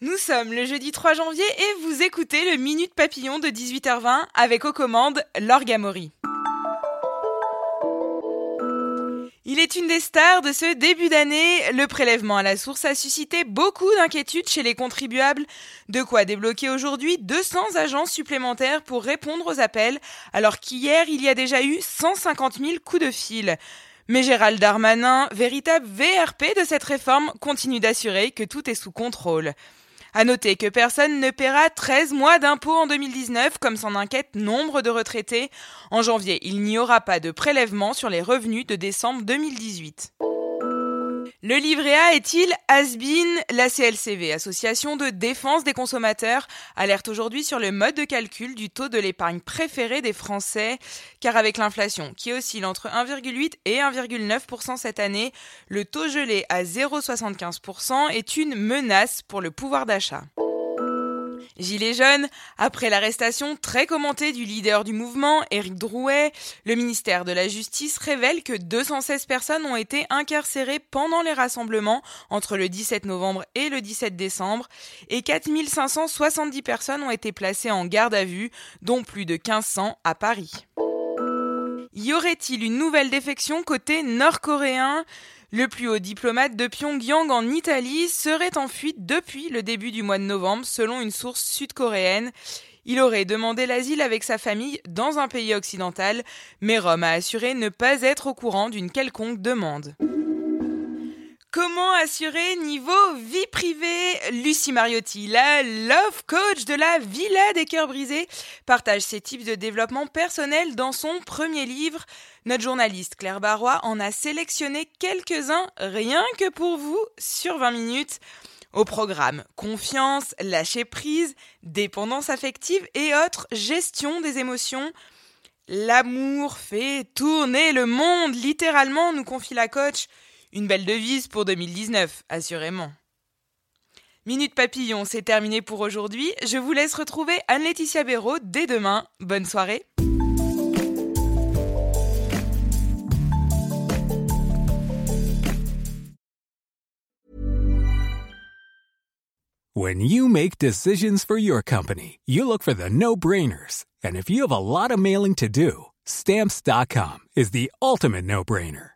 Nous sommes le jeudi 3 janvier et vous écoutez le Minute Papillon de 18h20 avec aux commandes l'Orgamori. Il est une des stars de ce début d'année. Le prélèvement à la source a suscité beaucoup d'inquiétudes chez les contribuables. De quoi débloquer aujourd'hui 200 agents supplémentaires pour répondre aux appels, alors qu'hier il y a déjà eu 150 000 coups de fil. Mais Gérald Darmanin, véritable VRP de cette réforme, continue d'assurer que tout est sous contrôle. À noter que personne ne paiera 13 mois d'impôts en 2019, comme s'en inquiètent nombre de retraités. En janvier, il n'y aura pas de prélèvement sur les revenus de décembre 2018. Le livret A est-il has-been? La CLCV, Association de défense des consommateurs, alerte aujourd'hui sur le mode de calcul du taux de l'épargne préféré des Français, car avec l'inflation qui oscille entre 1,8 et 1,9% cette année, le taux gelé à 0,75% est une menace pour le pouvoir d'achat. Gilets jaunes, après l'arrestation très commentée du leader du mouvement, Éric Drouet, le ministère de la Justice révèle que 216 personnes ont été incarcérées pendant les rassemblements entre le 17 novembre et le 17 décembre et 4570 personnes ont été placées en garde à vue, dont plus de 1500 à Paris. Y aurait-il une nouvelle défection côté nord-coréen? Le plus haut diplomate de Pyongyang en Italie serait en fuite depuis le début du mois de novembre, selon une source sud-coréenne. Il aurait demandé l'asile avec sa famille dans un pays occidental, mais Rome a assuré ne pas être au courant d'une quelconque demande. Comment assurer niveau vie privée? Lucie Mariotti, la love coach de la Villa des cœurs brisés, partage ses tips de développement personnel dans son premier livre. Notre journaliste Claire Barrois en a sélectionné quelques-uns rien que pour vous sur 20 minutes. Au programme confiance, lâcher prise, dépendance affective et autres gestion des émotions. L'amour fait tourner le monde, littéralement, nous confie la coach. Une belle devise pour 2019, assurément. Minute Papillon, c'est terminé pour aujourd'hui. Je vous laisse retrouver Anne-Laetitia Béraud dès demain. Bonne soirée. When you make decisions for your company, you look for the no-brainers. And if you have a lot of mailing to do, stamps.com is the ultimate no-brainer.